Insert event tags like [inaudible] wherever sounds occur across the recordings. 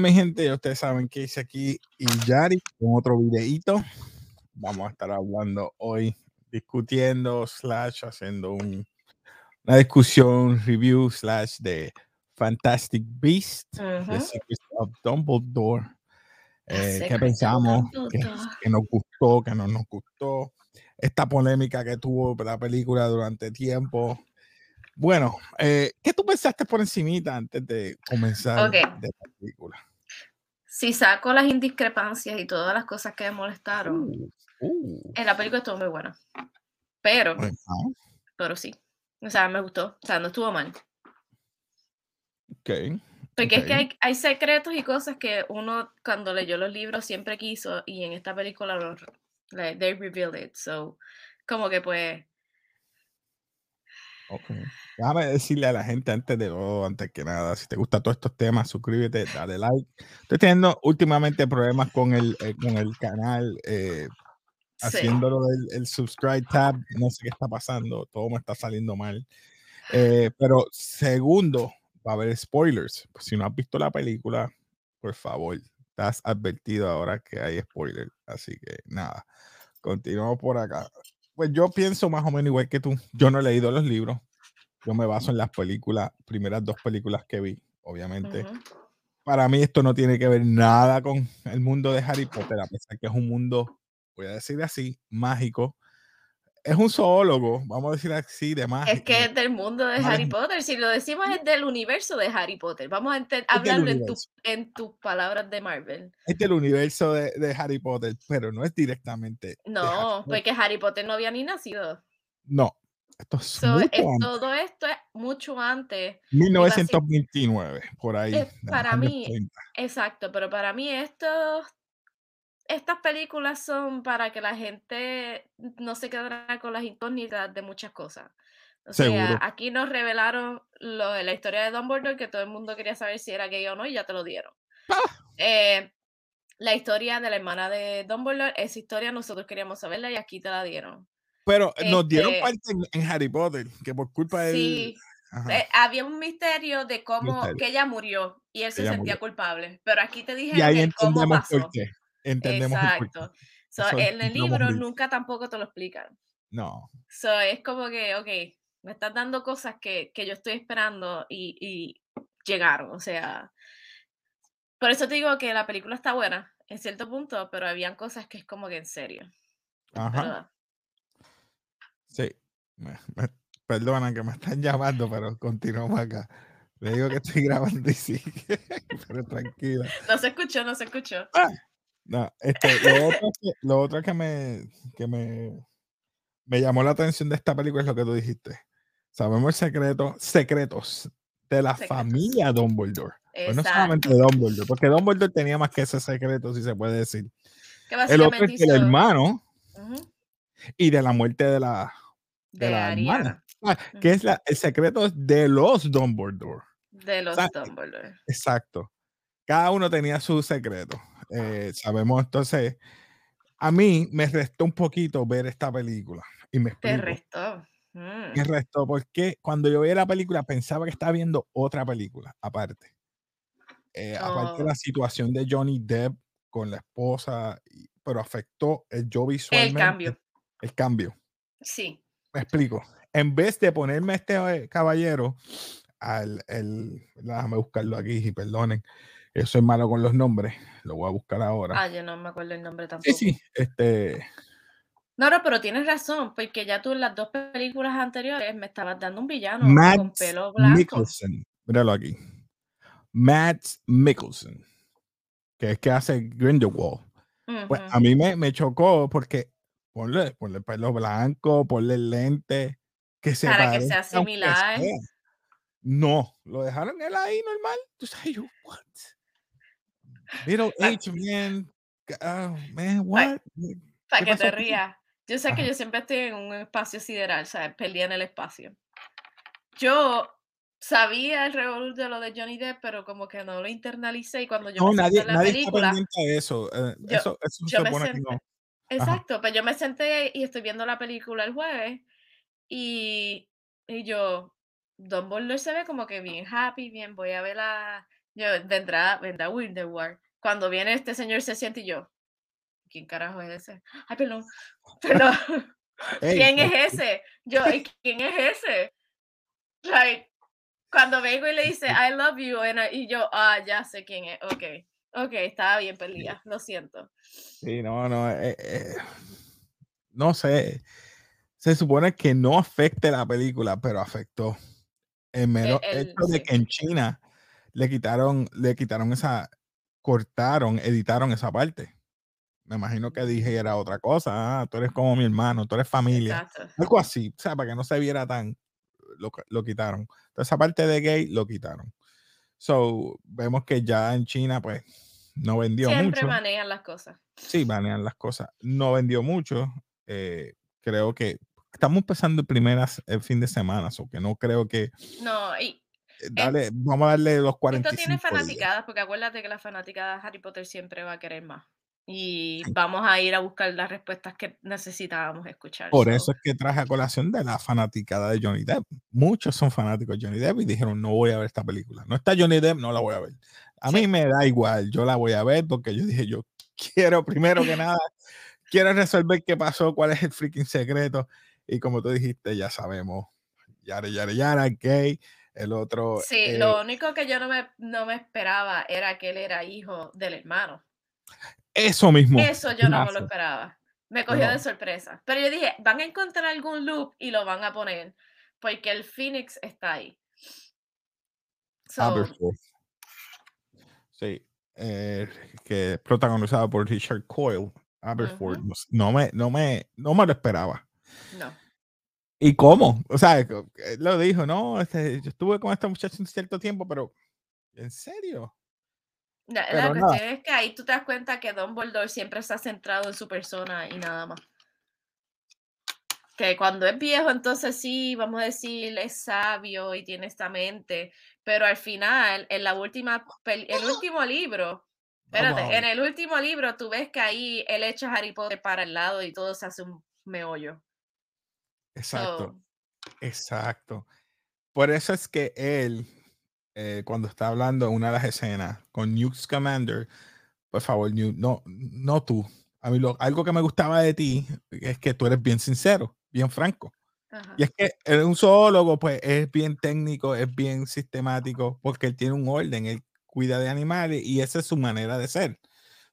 Mi gente, ya ustedes saben que hice aquí y Yari con otro videito. Vamos a estar hablando hoy, discutiendo, slash, haciendo un, una discusión, review, slash, de Fantastic Beast, The Secrets of Dumbledore. Eh, ¿Qué pensamos? ¿Qué, ¿Qué, nos gustó? ¿Qué no nos gustó? Esta polémica que tuvo la película durante tiempo. Bueno, eh, ¿qué tú pensaste por encimita antes de comenzar de la película? Si saco las indiscrepancias y todas las cosas que me molestaron, uh, uh. en la película estuvo muy buena. Pero, pero sí. O sea, me gustó. O sea, no estuvo mal. Ok. Porque es que hay, hay, secretos y cosas que uno cuando leyó los libros siempre quiso y en esta película los, they revealed it. So, como que pues Okay. Déjame decirle a la gente antes de todo, antes que nada, si te gustan todos estos temas, suscríbete, dale like. Estoy teniendo últimamente problemas con el, eh, con el canal, eh, haciéndolo del el subscribe tab, no sé qué está pasando, todo me está saliendo mal. Eh, pero segundo, va a haber spoilers. Pues si no has visto la película, por favor, estás advertido ahora que hay spoilers. Así que nada, continuamos por acá. Pues yo pienso más o menos igual que tú. Yo no he leído los libros. Yo me baso en las películas, primeras dos películas que vi, obviamente. Para mí esto no tiene que ver nada con el mundo de Harry Potter, a pesar que es un mundo, voy a decir así, mágico es un zoólogo, vamos a decir así, de más. Es que es del mundo de Harry Potter. Si lo decimos es del universo de Harry Potter. Vamos a hablarlo en, en, tus palabras de Marvel. Es del universo de, de, Harry Potter, pero no es directamente. No, porque Harry Potter no había ni nacido. No. Esto es, todo esto es mucho antes. 1929, por ahí. para mí, exacto, pero para mí esto estas películas son para que la gente no se quedara con las incógnitas de muchas cosas. O sea, aquí nos revelaron lo de la historia de Dumbledore, que todo el mundo quería saber si era gay o no, y ya te lo dieron. ¡Ah! Eh, la historia de la hermana de Dumbledore, esa historia nosotros queríamos saberla y aquí te la dieron. Pero nos dieron este parte en, Harry Potter, que por culpa de sí, eh, había un misterio de cómo que ella murió y él se sentía culpable. Pero aquí te dijeron cómo pasó. Por qué. Entendemos. Exacto. en el libro nunca tampoco te lo explican. No. So, es como que, ok, me estás dando cosas que, que yo estoy esperando y, y, llegaron. O sea, por eso te digo que la película está buena en cierto punto, pero habían cosas que es como que en serio. Ajá. Sí. perdona que me están llamando, pero continuamos acá. Le digo que estoy [laughs] grabando y sí, pero tranquila. No se escuchó, no se escuchó. ¡Ah! No, este, [laughs] lo, otro que, me, que me, me llamó la atención de esta película es lo que tú dijiste. Sabemos el secreto, secretos de la familia Dumbledore. Pues no solamente de Dumbledore, porque Dumbledore tenía más que ese secreto, si se puede decir. El otro es el hermano y de la muerte de la, de, la hermana. Ah, que es la, el secreto de los Dumbledore. De los Dumbledore. Exacto. Cada uno tenía su secreto. Eh, sabemos entonces, a mí me restó un poquito ver esta película. Y me Te restó. Me mm. restó porque cuando yo veía la película pensaba que estaba viendo otra película aparte. Eh, aparte de la oh. situación de Johnny Depp con la esposa, pero afectó el yo visualmente. El cambio. El cambio. Sí. Me explico. En vez de ponerme este eh, caballero, al, el, déjame buscarlo aquí y perdonen, eso es malo con los nombres. Lo voy a buscar ahora. Ah, yo no me acuerdo el nombre tampoco. Sí, sí. Este. No, no, pero tienes razón, porque ya tú en las dos películas anteriores me estabas dando un villano con pelo blanco. Mickelson. Míralo aquí. Matt Mickelson. Que es que hace Grindelwald. Pues a mí me, me chocó porque ponle, ponle el pelo blanco, ponle lente. Que se Para que sea similar. No, lo dejaron él ahí normal. Tú sabes, what? Middle age man. Oh, man, what? Para que te rías. Yo sé que yo siempre estoy en un espacio sideral, ¿sabes? Peleé en el espacio. Yo sabía el revolver de lo de Johnny Depp, pero como que no lo internalicé y cuando yo no, me nadie, la nadie película, está de eso. Eh, yo, eso, eso se supone que no. Exacto, pero pues yo me senté y estoy viendo la película el jueves y, y yo, Dumbledore se ve como que bien happy, bien, voy a ver a Yo, vendrá, vendrá War. Cuando viene este señor se siente y yo, ¿quién carajo es ese? Ay, perdón, [laughs] perdón. ¿Quién es ese? Yo, ¿quién es ese? Like, cuando vengo y le dice [laughs] I love you y yo, ah, ya sé quién es. Ok, ok, estaba bien perdida, lo siento. Sí, no, no, eh, eh, no sé. Se supone que no afecte la película, pero afectó. El mero hecho de que en China le quitaron, le quitaron esa, cortaron, editaron esa parte. Me imagino que dije era otra cosa. Ah, tú eres como mi hermano, tú eres familia. Algo así, o sea, para que no se viera tan, lo, lo quitaron. Entonces, esa parte de gay lo quitaron. So, vemos que ya en China, pues, no vendió mucho. Siempre manejan las cosas. Sí, manejan las cosas. No vendió mucho. Eh, creo que estamos empezando primeras el fin de semana, o que no creo que. No, y Dale, vamos a darle los 45 Esto tiene fanaticadas, porque acuérdate que la fanaticada de Harry Potter siempre va a querer más. Y vamos a ir a buscar las respuestas que necesitábamos escuchar. Por eso es que traje a colación de la fanaticada de Johnny Depp. Muchos son fanáticos de Johnny Depp y dijeron, no voy a ver esta película. No está Johnny Depp, no la voy a ver. A mí me da igual, yo la voy a ver porque yo dije, yo quiero primero que nada, quiero resolver qué pasó, cuál es el freaking secreto. Y como tú dijiste, ya sabemos, yara, yara, yara, gay el otro. Sí, eh lo único que yo no me, no me esperaba era que él era hijo del hermano. Eso mismo. Eso yo no me lo esperaba. Me cogió de sorpresa. Pero yo dije, van a encontrar algún loop y lo van a poner. Porque el Phoenix está ahí. Sí. Eh, que es protagonizado por Richard Coyle. Aberford. no, me, no, me, no me lo esperaba. No. ¿Y cómo? O sea, lo dijo, no, este, yo estuve con esta muchacha un cierto tiempo, pero ¿en serio? La, cuestión es que ahí tú te das cuenta que Don Dumbledore siempre está centrado en su persona y nada más. Que cuando es viejo, entonces sí, vamos a decir, es sabio y tiene esta mente, pero al final, en la última, el último libro, espérate, en el último libro tú ves que ahí él echa a Harry Potter para el lado y todo se hace un meollo. Exacto. Exacto. Por eso es que él, eh, cuando está hablando en una de las escenas con Newt Scamander, por favor, Newt, no, no tú. A mí lo, algo que me gustaba de ti es que tú eres bien sincero, bien franco. Y es que un zoólogo, pues, es bien técnico, es bien sistemático, porque él tiene un orden, él cuida de animales y esa es su manera de ser.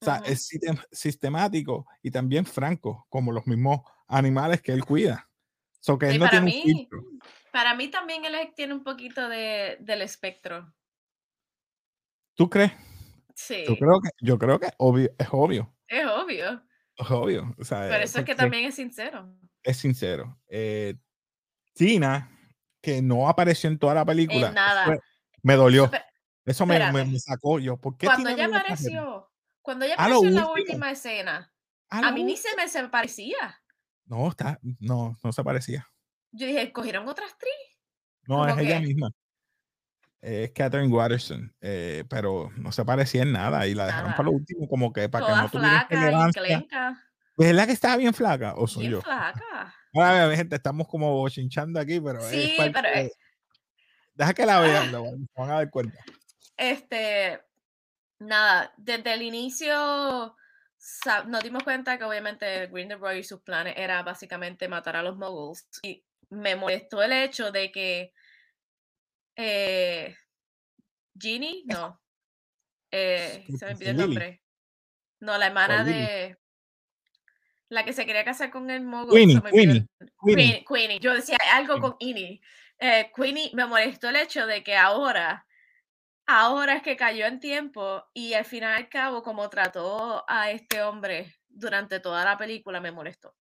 O sea, es sistemático y también franco, como los mismos animales que él cuida para, mí, para mí también él tiene un poquito de, del espectro. ¿Tú crees? Sí. Yo creo que, yo creo que obvio, es obvio. Es obvio. Es obvio. O sea, Pero eso es que también es sincero. Es sincero. Eh, Tina, que no apareció en toda la película, nada. me dolió. eso me, me, sacó yo. ¿Por qué cuando ella apareció, cuando ella apareció en la última escena, a, mí ni se me se parecía. No, está, no, no se parecía. Yo dije, ¿cogieron otra actriz? No, es ella misma. Es Catherine Watterson, eh, pero no se parecía en nada y la dejaron para lo último como que para que no tuviera flaca ¿Verdad que estaba bien flaca o soy bien yo? flaca. [laughs] Ahora, gente, estamos como chinchando aquí, pero sí, pero Deja que la vean, [laughs] lo van a dar cuenta. Este, nada, desde el inicio nos dimos cuenta que obviamente Grindelwald y sus planes era básicamente matar a los moguls. Y me molestó el hecho de que eh, Ginny, no, eh, se me olvidó el nombre. No, la hermana de la que se quería casar con el mogul. Queenie, Queenie, Queenie. Yo decía algo con Queenie. Eh, Queenie me molestó el hecho de que ahora Ahora es que cayó en tiempo y al final al cabo, como trató a este hombre durante toda la película, me molestó.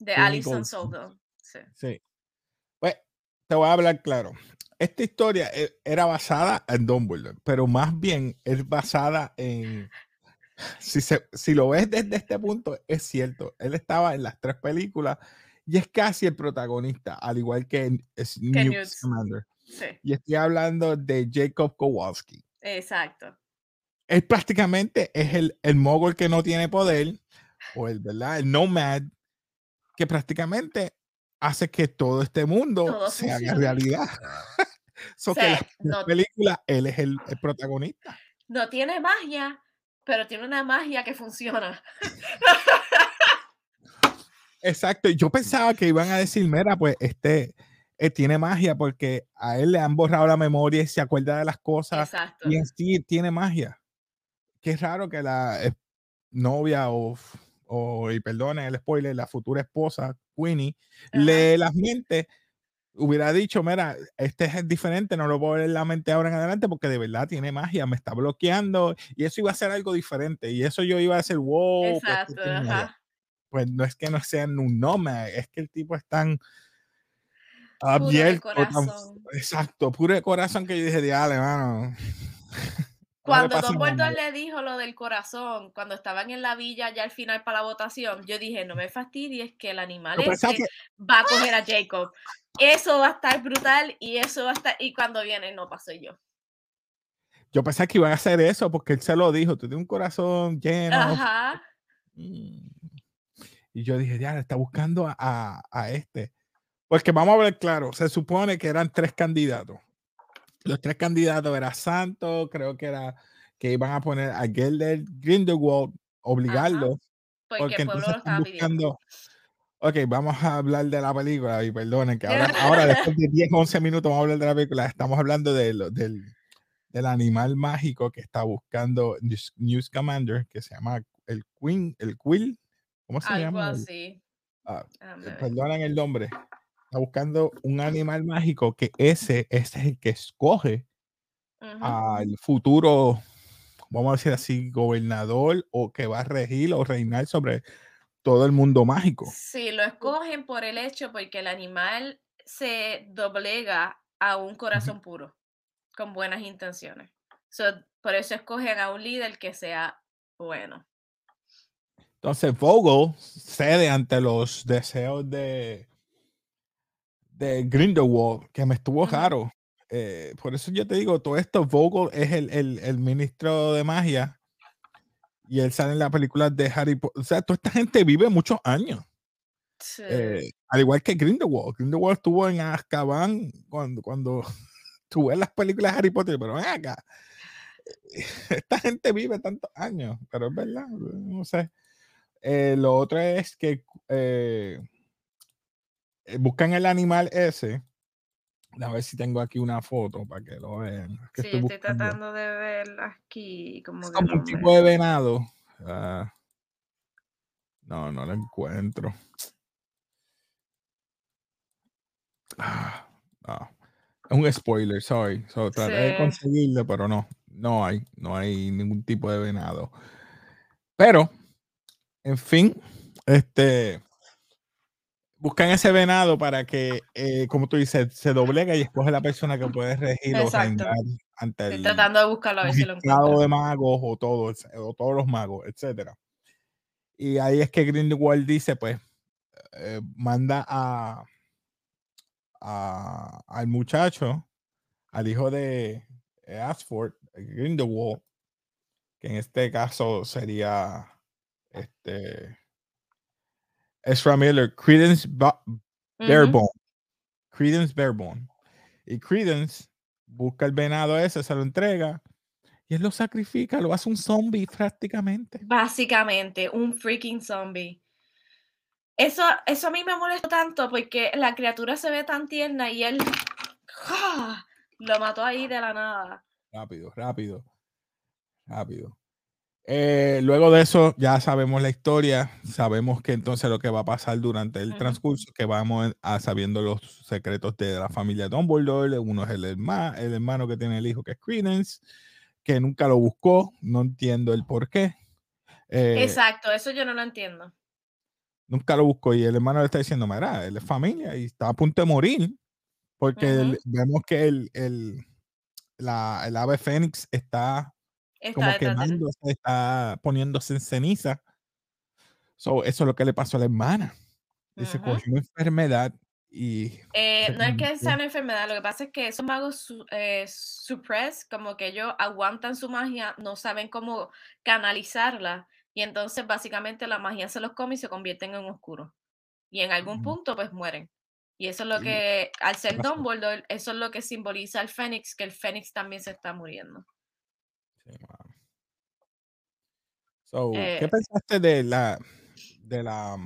De Alison Soldo. Sí. sí. Pues te voy a hablar claro. Esta historia e, era basada en Dumbledore, pero más bien es basada en. Si, se, si lo ves desde este punto, es cierto. Él estaba en las tres películas y es casi el protagonista, al igual que, Newt Scamander. Y estoy hablando de Jacob Kowalski. Exacto. Él prácticamente es el, el mogul que no tiene poder, o el, ¿verdad? El nomad, que prácticamente hace que todo este mundo se haga realidad. [laughs] So que la, [laughs] película, él es el, protagonista. No tiene magia, pero tiene una magia que funciona. Exacto. Yo pensaba que iban a decir, mira, pues este eh, tiene magia porque a él le han borrado la memoria y se acuerda de las cosas. Y en sí tiene magia. Qué raro que la eh, novia o, o, y perdone el spoiler, la futura esposa, Queenie, lee las mentes hubiera dicho, mira, este es diferente, no lo puedo ver en la mente ahora en adelante porque de verdad tiene magia, me está bloqueando y eso iba a ser algo diferente y eso yo iba a decir, wow. Pues, Exacto, pues, no es que no sean un nombre, es que el tipo es tan abierto, exacto, puro corazón que yo dije, dale, mano. [laughs] Cuando Don Bolton le dijo lo del corazón, cuando estaban en la villa ya al final para la votación, yo dije, no me fastidies que el animal este va a coger a Jacob. Eso va a estar brutal y eso va a estar, y cuando viene no pasó yo. Yo pensé que iba a hacer eso porque él se lo dijo, tú tienes un corazón lleno. Ajá. Mm. Y yo dije, ya, está buscando a, a este. Porque vamos a ver claro, se supone que eran tres candidatos los tres candidatos eran Santos, creo que era que iban a poner a Gelder Grindelwald, obligarlo. porque, el pueblo lo estaba buscando. Ok, vamos a hablar de la película y perdonen que ahora, [laughs] ahora después de 10, 11 minutos vamos a hablar de la película. Estamos hablando de del, del animal mágico que está buscando News Commander, que se llama el Queen, el Quill. ¿Cómo se llama? Así. Ah, perdonen el nombre está buscando un animal mágico que ese, es el que escoge al futuro, vamos a decir así, gobernador o que va a regir o reinar sobre todo el mundo mágico. Sí, lo escogen por el hecho porque el animal se doblega a un corazón puro, con buenas intenciones. por eso escogen a un líder que sea bueno. Entonces Vogel cede ante los deseos de, de Grindelwald, que me estuvo raro. Eh, por eso yo te digo, todo esto, Vogel es el, el, el, ministro de magia y él sale en la película de Harry Potter. O sea, toda esta gente vive muchos años. Eh, al igual que Grindelwald. Grindelwald estuvo en Azkaban cuando, cuando [laughs] tuve las películas de Harry Potter, pero ven acá. [laughs] Esta gente vive tantos años, pero es verdad, no sé. Eh, lo otro es que eh, buscan el animal ese. A ver si tengo aquí una foto para que lo vean. sí, estoy, tratando de ver aquí. Como, es como un tipo de venado. Ah. no, no lo encuentro. Ah, Es un spoiler, sorry. traté de conseguirlo, pero no. No hay. No hay ningún tipo de venado. Pero, en fin, este buscan ese venado para que, eh, como tú dices, se doblega y escoge la persona que puede regir o ante el tratando de buscarlo a ver si lo de magos o todos, o todos los magos, etcétera. Y ahí es que Grindelwald dice, pues, eh, manda a, al muchacho, al hijo de Asford, Grindelwald, que en este caso sería este Ezra Miller, Credence Barebone. Credence Barebone. Y Credence busca el venado ese, se lo entrega y él lo sacrifica, lo hace un zombie prácticamente. Básicamente, un freaking zombie. Eso, eso a mí me molesta tanto porque la criatura se ve tan tierna y él lo mató ahí de la nada. Rápido, rápido, rápido. Eh, luego de eso ya sabemos la historia, sabemos que entonces lo que va a pasar durante el transcurso, que vamos a sabiendo los secretos de la familia Dumbledore, uno es el, hermano, el hermano que tiene el hijo que es Credence, que nunca lo buscó, no entiendo el por qué. Eh, Exacto, eso yo no lo entiendo. Nunca lo buscó y el hermano le está diciendo, mira, él es familia y está a punto de morir, porque vemos que el, el, la, el ave fénix está como quemándose, está poniéndose en ceniza. eso es lo que le pasó a la hermana. Dice, cogió una enfermedad y... Eh, no es que sea una enfermedad, lo que pasa es que esos magos su, eh, suppress, como que ellos aguantan su magia, no saben cómo canalizarla y entonces básicamente la magia se los come y se convierten en oscuro. Y en algún punto pues mueren. Y eso es lo que, al ser Dumbledore, eso es lo que simboliza al Fénix, que el Fénix también se está muriendo. ¿Qué eh. pensaste de la de la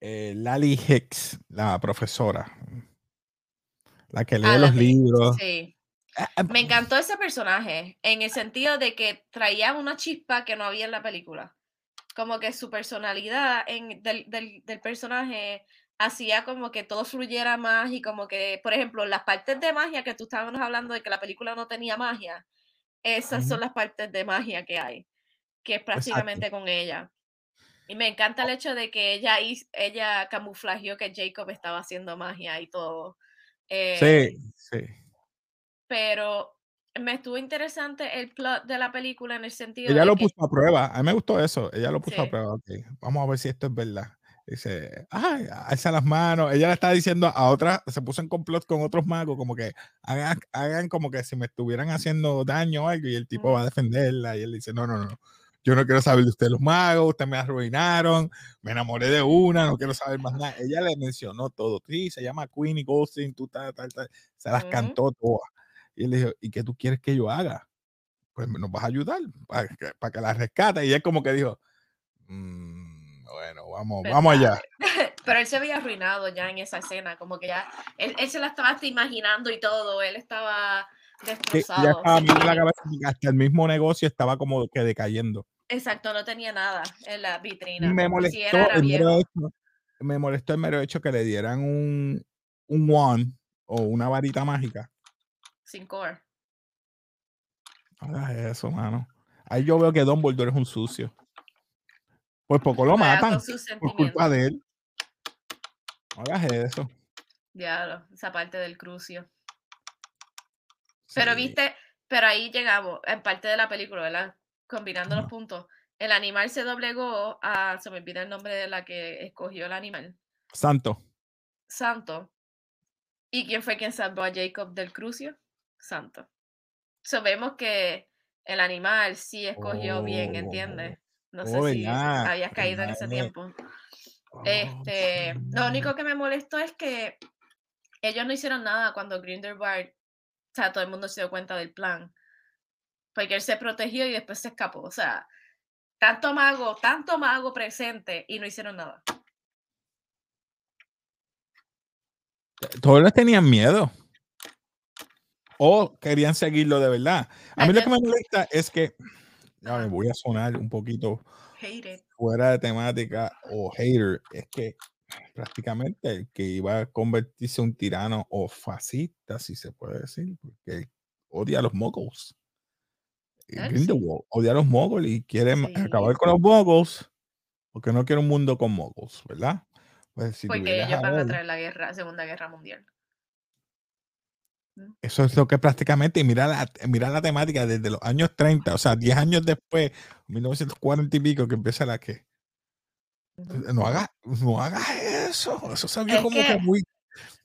eh, Lali Hicks, la profesora? La que lee ah, los libros. Sí. Ah, ah, Me encantó ese personaje, en el sentido de que traía una chispa que no había en la película. Como que su personalidad en, del, del, del personaje hacía como que todo fluyera más y como que, por ejemplo, las partes de magia que tú estabas hablando de que la película no tenía magia, esas son las partes de magia que hay, que es prácticamente con ella. Y me encanta el hecho de que ella, ella camuflajeó que Jacob estaba haciendo magia y todo. Eh, sí, sí. Pero me estuvo interesante el plot de la película en el sentido ella lo puso a prueba. A mí me gustó eso. Ella lo puso a prueba. Vamos a ver si esto es verdad. Dice, ay, alza las manos. Ella le está diciendo a otra, se puso en complot con otros magos, como que hagan, hagan como que si me estuvieran haciendo daño o algo, y el tipo va a defenderla. Y él dice, no, no, no. Yo no quiero saber de ustedes los magos, ustedes me arruinaron, me enamoré de una, no quiero saber más nada. Ella le mencionó todo. Sí, se llama Queenie Ghosting, tú tal, tal, tal. Se las cantó todas. Y él le dijo, ¿y qué tú quieres que yo haga? Pues nos vas a ayudar para que, para que la rescate. Y él como que dijo, mmm, bueno, vamos, vamos allá. [laughs] Pero él se había arruinado ya en esa escena, como que ya, él, se la estaba imaginando y todo, él estaba destrozado. ya estaba la cabeza, hasta el mismo negocio estaba como que decayendo. Exacto, no tenía nada en la vitrina. Me molestó, el mero hecho, me molestó el mero hecho que le dieran un, un wand o una varita mágica. Sin core. Haga eso, mano. Ahí yo veo que Don Dumbledore es un sucio. Pues poco lo matan [laughs] por culpa de él. No hagas eso. Diablo, esa parte del crucio. Pero viste, pero ahí llegamos, en parte de la película, ¿verdad? Combinando los puntos. El animal se doblegó a, se me olvida el nombre de la que escogió el animal. Santo. Santo. ¿Y quién fue quien salvó a Jacob del crucio? Santo. Sabemos que el animal sí escogió bien, ¿entiendes? No sé si habías caído en ese tiempo. Oh, este, lo único que me molestó es que ellos no hicieron nada cuando Grindelwald, o sea, todo el mundo se dio cuenta del plan. Porque él se protegió y después se escapó. O sea, tanto mago, tanto mago presente y no hicieron nada. Todos tenían miedo. O querían seguirlo de verdad. A mí lo que me molesta es que ya me voy a sonar un poquito fuera de temática o hater, es que prácticamente el que iba a convertirse en un tirano o fascista, si se puede decir, porque odia a los moguls. odia a los moguls y quiere acabar con los moguls porque no quiere un mundo con moguls, ¿verdad? Pues porque ellos van a traer la guerra, Segunda Guerra Mundial. Eso es lo que prácticamente, y mira la, mira la temática desde los años 30, o sea, 10 años después, 1940 y pico, que empieza la que. No hagas no haga eso, eso sabía como que, muy.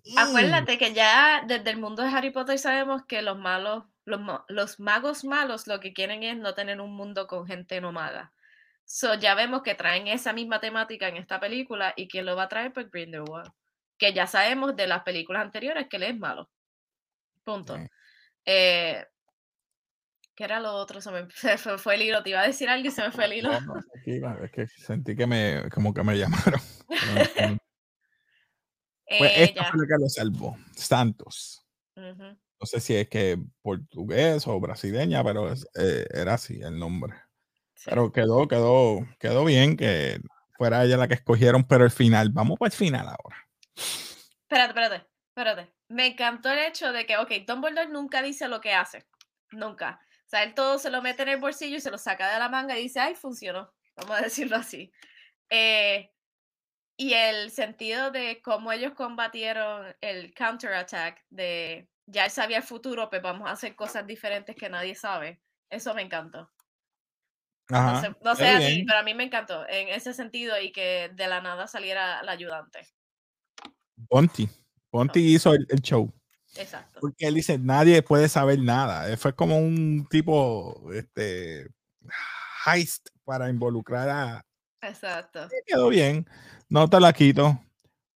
Mm. Acuérdate que ya desde el mundo de Harry Potter sabemos que los malos, los, los magos malos lo que quieren es no tener un mundo con gente nomada. So, ya vemos que traen esa misma temática en esta película y quién lo va a traer, pues Grindelwald. Que ya sabemos de las películas anteriores que él es malo. Punto. Eh, ¿Qué era lo otro? [laughs] Se me fue, el hilo. Te iba a decir algo y se me fue el hilo. es que sentí que me, como que me llamaron. [laughs] [laughs] pues esta fue que lo salvó. Santos. No sé si es que portugués o brasileña, pero eh, era así el nombre. Pero quedó, quedó, quedó bien que fuera ella la que escogieron, pero el final, vamos para el final ahora. Espérate, espérate, espérate me encantó el hecho de que, ok, Dumbledore nunca dice lo que hace. Nunca. O sea, él todo se lo mete en el bolsillo y se lo saca de la manga y dice, ay, funcionó. Vamos a [laughs] decirlo así. Eh, y el sentido de cómo ellos combatieron el counterattack de ya él sabía el futuro, pues vamos a hacer cosas diferentes que nadie sabe. Eso me encantó. no sé, así, pero a mí me encantó en ese sentido y que de la nada saliera el ayudante. Bonti. Ponti hizo el, show. Exacto. Porque él dice, nadie puede saber nada. Fue como un tipo, este, heist para involucrar a... Exacto. quedó bien. No te la quito.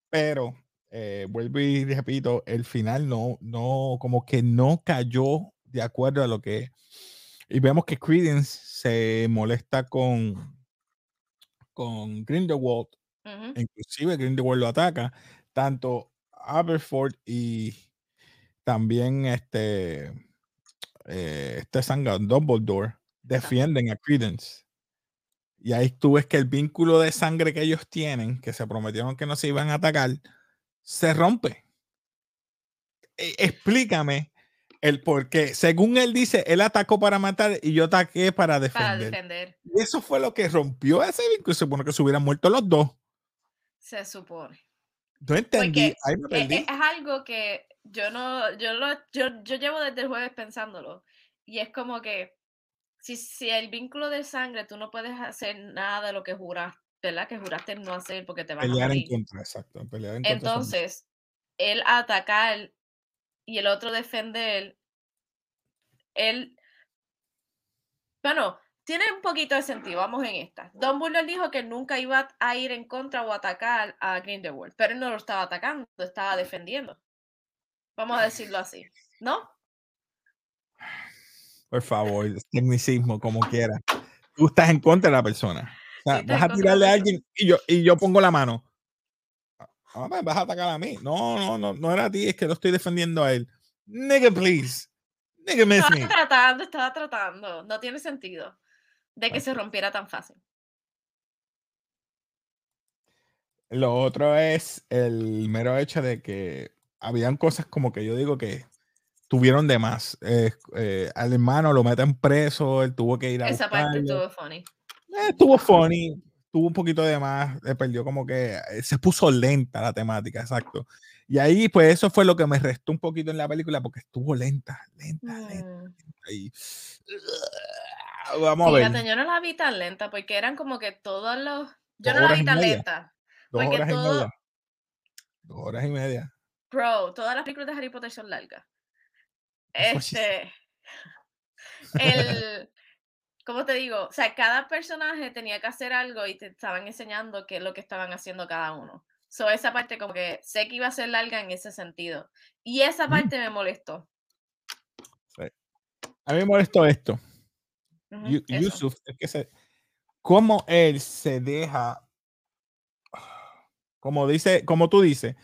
Pero eh, vuelvo y repito, el final no, no, como que no cayó de acuerdo a lo que. Y vemos que Credence se molesta con, con Grindelwald. Inclusive Grindelwald lo ataca. Tanto Aberford y también este, eh, este Sangan Dumbledore defienden a Credence. Y ahí tú ves que el vínculo de sangre que ellos tienen, que se prometieron que no se iban a atacar, se rompe. E, explícame el por qué. Según él dice, él atacó para matar y yo ataqué para defender. Y eso fue lo que rompió ese vínculo. Se supone que se hubieran muerto los dos. Se supone. No entendí. E, e, es, algo que yo no, yo lo, yo, yo llevo desde el jueves pensándolo. Y es como que si, si el vínculo de sangre, tú no puedes hacer nada de lo que juraste, ¿verdad? Que juraste no hacer porque te van a morir. en contra, exacto. Pelear en Entonces, él atacar y el otro defender, él, bueno, tiene un poquito de sentido, vamos en esta. Don Buller dijo que nunca iba a ir en contra o atacar a Grindelwald, pero él no lo estaba atacando, estaba defendiendo. Vamos a decirlo así, ¿no? Por favor, tecnicismo, como quiera. Tú estás en contra de la persona. vas a tirarle a alguien y yo, y yo pongo la mano. Ah, vas a atacar a mí. No, no, no, no era a ti, es que lo estoy defendiendo a él. Nigga, please. Nigga, miss estaba tratando, estaba tratando. No tiene sentido de que se rompiera tan fácil. Lo otro es el mero hecho de que habían cosas como que yo digo que tuvieron de más. Eh, eh, al hermano lo meten preso, él tuvo que ir a. Esa parte estuvo funny. Eh, estuvo funny, tuvo un poquito de más, le perdió como que se puso lenta la temática, exacto. Y ahí, pues eso fue lo que me restó un poquito en la película porque estuvo lenta, lenta, lenta. Mm. Vamos a ver. yo no la vi tan lenta porque eran como que todos los. Yo no la vi tan lenta. Dos horas y media. Dos horas y media. Bro, todas las películas de Harry Potter son largas. Este, el, ¿cómo te digo? O sea, cada personaje tenía que hacer algo y te estaban enseñando qué es lo que estaban haciendo cada uno. So, esa parte como que sé que iba a ser larga en ese sentido. Y esa parte me molestó. A mí me molestó esto. Yusuf, es que se, cómo él se deja, como dice, como tú dices,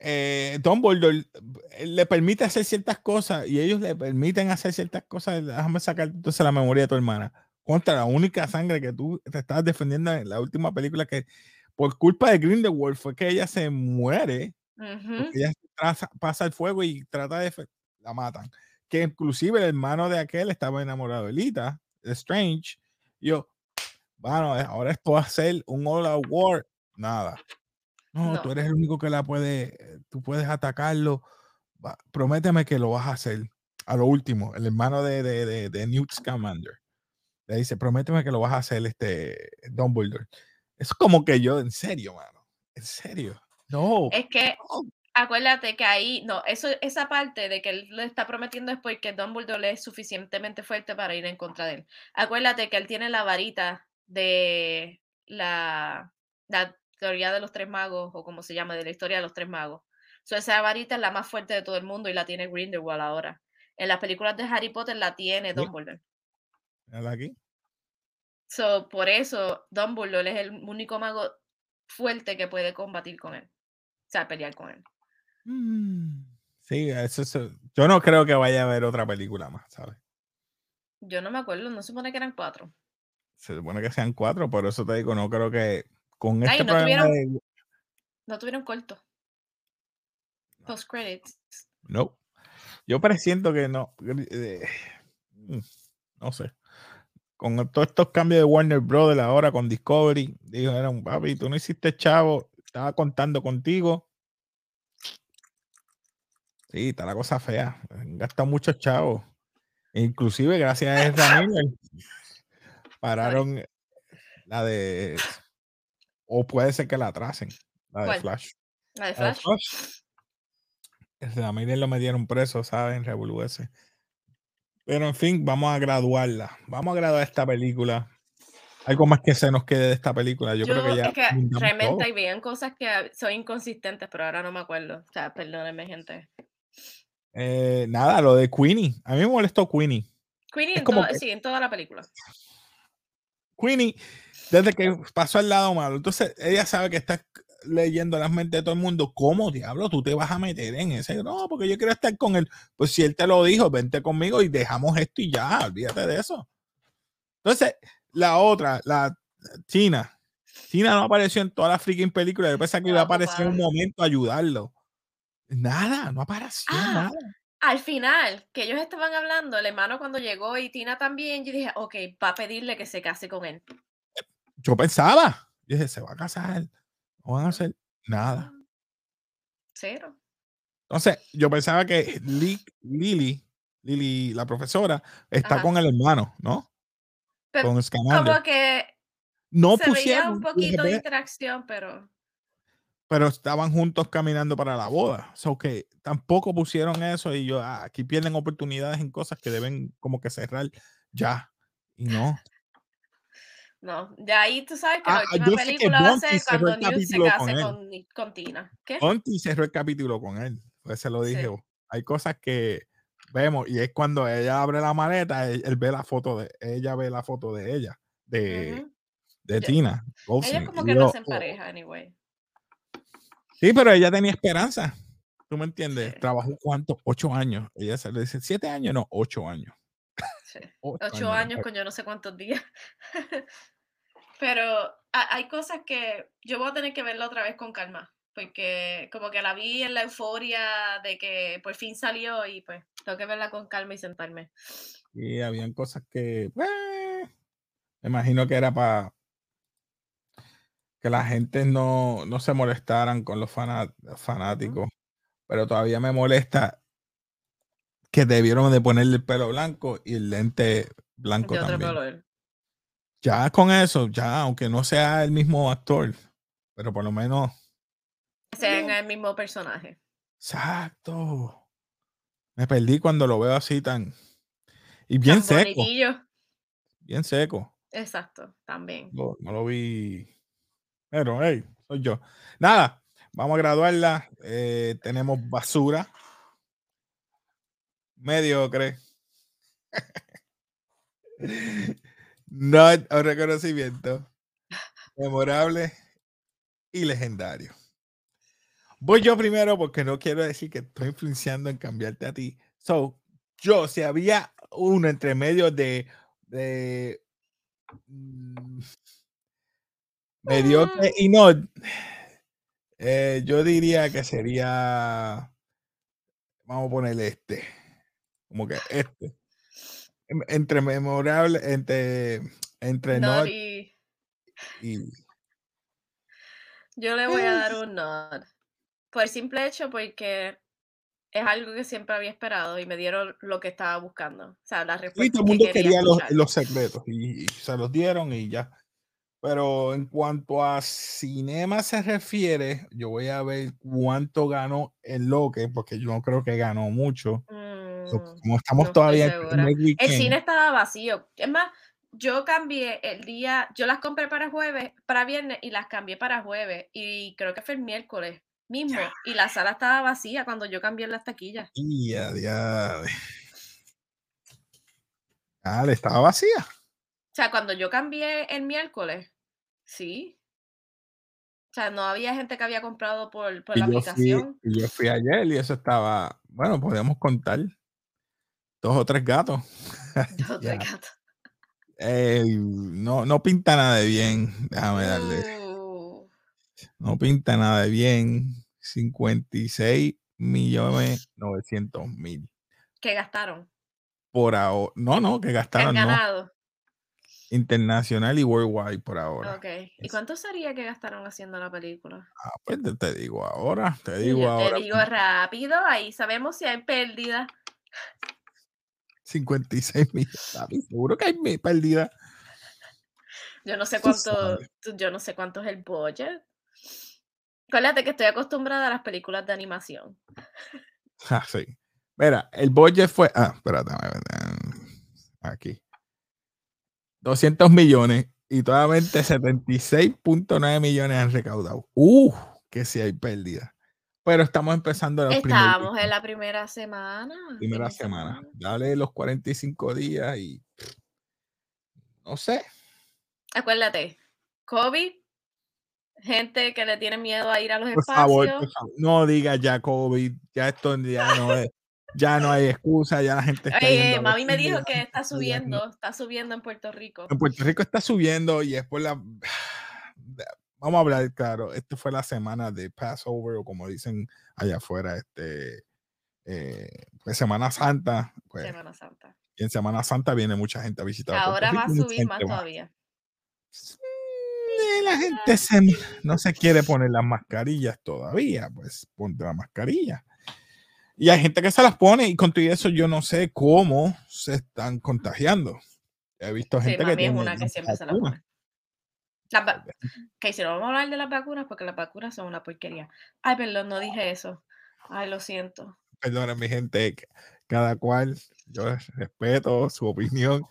eh, Dumbledore eh, le permite hacer ciertas cosas y ellos le permiten hacer ciertas cosas. Déjame sacar entonces la memoria de tu hermana. Contra la única sangre que tú te estabas defendiendo en la última película que por culpa de Grindelwald fue que ella se muere. ella pasa el fuego y trata de la matan. Que inclusive el hermano de aquel estaba enamorado de Lita, Strange. yo, bueno, ahora esto va a ser un All War. Nada. No, tú eres el único que la puede, tú puedes atacarlo. prométeme que lo vas a hacer. A lo último, el hermano de, de, de, Newt Scamander le dice, prométeme que lo vas a hacer, este Dumbledore. Es como que yo, en serio, mano, en serio. No. Es que acuérdate que ahí, no, eso, esa parte de que él le está prometiendo es porque Dumbledore es suficientemente fuerte para ir en contra de él. Acuérdate que él tiene la varita de la, la teoría de los tres magos, o como se llama, de la historia de los tres magos. So, esa varita es la más fuerte de todo el mundo y la tiene Grindelwald ahora. En las películas de Harry Potter la tiene Dumbledore. ¿La aquí? So, por eso Dumbledore es el único mago fuerte que puede combatir con él. O sea, pelear con él. Mm, sí, eso, yo no creo que vaya a haber otra película más, ¿sabes? Yo no me acuerdo, no se supone que eran cuatro. Se supone que sean cuatro, por eso te digo, no creo que con este no tuvieron, no tuvieron corto. Post credits. No. Yo presiento que no. Eh, mm, no sé. Con todos estos cambios de Warner Brothers ahora con Discovery, dijeron, papi, tú no hiciste chavo, estaba contando contigo. Sí, está la cosa fea. Han gastado muchos chavos. Inclusive, gracias a esta pararon la de o puede ser que la atrasen, la de Flash. La de Flash. a Miren lo metieron preso, ¿saben? Pero en fin, vamos a graduarla. Vamos a graduar esta película algo más que se nos quede de esta película. Yo, creo que ya. Es que realmente hay bien cosas que son inconsistentes, pero ahora no me acuerdo. O sea, perdónenme, gente. Eh, nada, lo de Queenie. A mí me molestó Queenie. Queenie, sí, en toda la película. Queenie, desde que pasó al lado malo, entonces ella sabe que está leyendo las mentes de todo el mundo. ¿Cómo, diablo, tú te vas a meter en ese? No, porque yo quiero estar con él. Pues si él te lo dijo, vente conmigo y dejamos esto y ya, olvídate de eso. Entonces, la otra, la China. China no apareció en toda la freaking película. Yo pensaba que iba a aparecer en un momento a ayudarlo. Nada, no apareció ah, nada. Al final, que ellos estaban hablando, el hermano cuando llegó y Tina también, yo dije, ok, va a pedirle que se case con él. Yo pensaba, dije, se va a casar, no van a hacer nada. Cero. Entonces, yo pensaba que Lily, Lily, la profesora, está con el hermano, ¿no? con Como que no se pusieron un poquito de interacción, pero pero estaban juntos caminando para la boda. So que tampoco pusieron eso y yo ah, aquí pierden oportunidades en cosas que deben como que cerrar ya. Y no. No, de ahí tú sabes que la ah, última película va a ser cuando Newt se case con, con, Tina. ¿Qué? Monty cerró el capítulo con él. Pues se lo dije. Hay cosas que vemos y es cuando ella abre la maleta, él, ve la foto de ella, ve la foto de ella, de, de Tina. Ella como que no se empareja, anyway. Sí, pero ella tenía esperanza. ¿Tú me entiendes? Trabajó cuántos? Ocho años. Ella se le dice, siete años, no, ocho años. [laughs] Ocho, años, con yo no sé cuántos días. [laughs] pero hay cosas que yo voy a tener que verla otra vez con calma. Porque como que la vi en la euforia de que por fin salió y pues tengo que verla con calma y sentarme. Y habían cosas que, pues, me imagino que era para que la gente no, no se molestaran con los fanáticos, pero todavía me molesta que debieron de ponerle el pelo blanco y el lente blanco también. Ya con eso, ya, aunque no sea el mismo actor, pero por lo menos... Sean el mismo personaje. Exacto. Me perdí cuando lo veo así tan... Y bien seco. Bien seco. Exacto, también. no lo vi pero, hey, soy yo. Nada, vamos a graduarla. Eh, tenemos basura. Mediocre. [laughs] no reconocimiento. Memorable y legendario. Voy yo primero porque no quiero decir que estoy influenciando en cambiarte a ti. So, yo, si había uno entre medio de, de mm, Mediocre y no. Eh, yo diría que sería. Vamos a ponerle este. Como que este. Entre memorable, entre, entre nod, y... Yo le voy a dar un nod. Por el simple hecho, porque es algo que siempre había esperado y me dieron lo que estaba buscando. O sea, la respuesta. Y todo el mundo quería los, los, secretos y, se los dieron y ya. Pero en cuanto a cinema se refiere, yo voy a ver cuánto ganó el Loque, porque yo no creo que ganó mucho. Mm, como estamos todavía en el, el cine estaba vacío. Es más, yo cambié el día, yo las compré para jueves, para viernes y las cambié para jueves. Y creo que fue el miércoles mismo. Y la sala estaba vacía cuando yo cambié las taquillas. Ya, ya. Dale, estaba vacía. O sea, cuando yo cambié el miércoles, sí. O sea, no había gente que había comprado por, por la aplicación. y yo fui ayer y eso estaba, bueno, podemos contar dos o tres gatos. [laughs] Dos [laughs] o tres gatos. no, no pinta nada de bien, déjame darle. Uh. No pinta nada de bien. 56 millones 900 mil. ¿Qué gastaron? Por ahora. No, no, que gastaron. ¿Qué ganado? Internacional y worldwide por ahora. Ok. ¿Y cuánto sería que gastaron haciendo la película? Ah, pues te, digo ahora, te digo ahora. Te digo rápido, ahí sabemos si hay pérdida. 56 millones, seguro que hay pérdida. Yo no sé cuánto, yo no sé cuánto es el budget. Acuérdate que estoy acostumbrada a las películas de animación. [laughs] Ah, sí. Mira, el budget fue. Ah, espérate, aquí. 200 millones y totalmente 76.9 millones han recaudado. ¡Uh! Que si hay pérdida. Pero estamos empezando los Estamos en la primera semana. Primera semana. Dale los 45 días y no sé. Acuérdate, COVID, gente que le tiene miedo a ir a los espacios. no diga ya COVID, ya esto ya no es, ya no hay excusa, ya la gente está. Oye, mami me dijo que está subiendo, está subiendo en Puerto Rico. En Puerto Rico está subiendo y es por la. [sighs] Vamos a hablar claro, esta fue la semana de Passover o como dicen allá afuera, este, eh, pues Semana Santa. Pues, Semana Santa. Y en Semana Santa viene mucha gente a visitar. Ahora va a subir más todavía. la gente no se quiere poner las mascarillas todavía, pues ponte la mascarilla. Y hay gente que se las pone y con todo eso yo no sé cómo se están contagiando. He visto gente que tiene una que siempre se la pone. que si no vamos a hablar de las vacunas porque las vacunas son una porquería. Ay, perdón, no dije eso. Ay, lo siento. Perdona, mi gente, cada cual, yo respeto su opinión,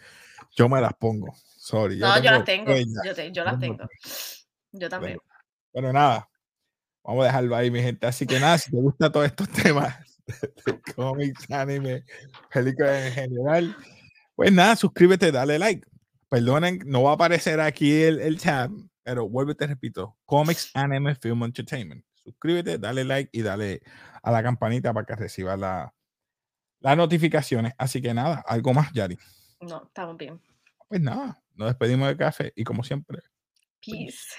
yo me las pongo. Sorry. No, yo, las tengo, yo, las tengo. Yo también. Bueno, nada, vamos a dejarlo ahí, mi gente. Así que nada, si te gustan todos estos [laughs] temas de [laughs] cómics, anime, películas en general, pues nada, suscríbete, dale like. Perdonen, no va a aparecer aquí el, el chat, pero vuelve, te repito, Comics, Anime, Film Entertainment. Suscríbete, dale like y dale a la campanita para que reciba la, las notificaciones. Así que nada, algo más, Yari. No, estamos bien. Pues nada, nos despedimos de café y como siempre. Peace.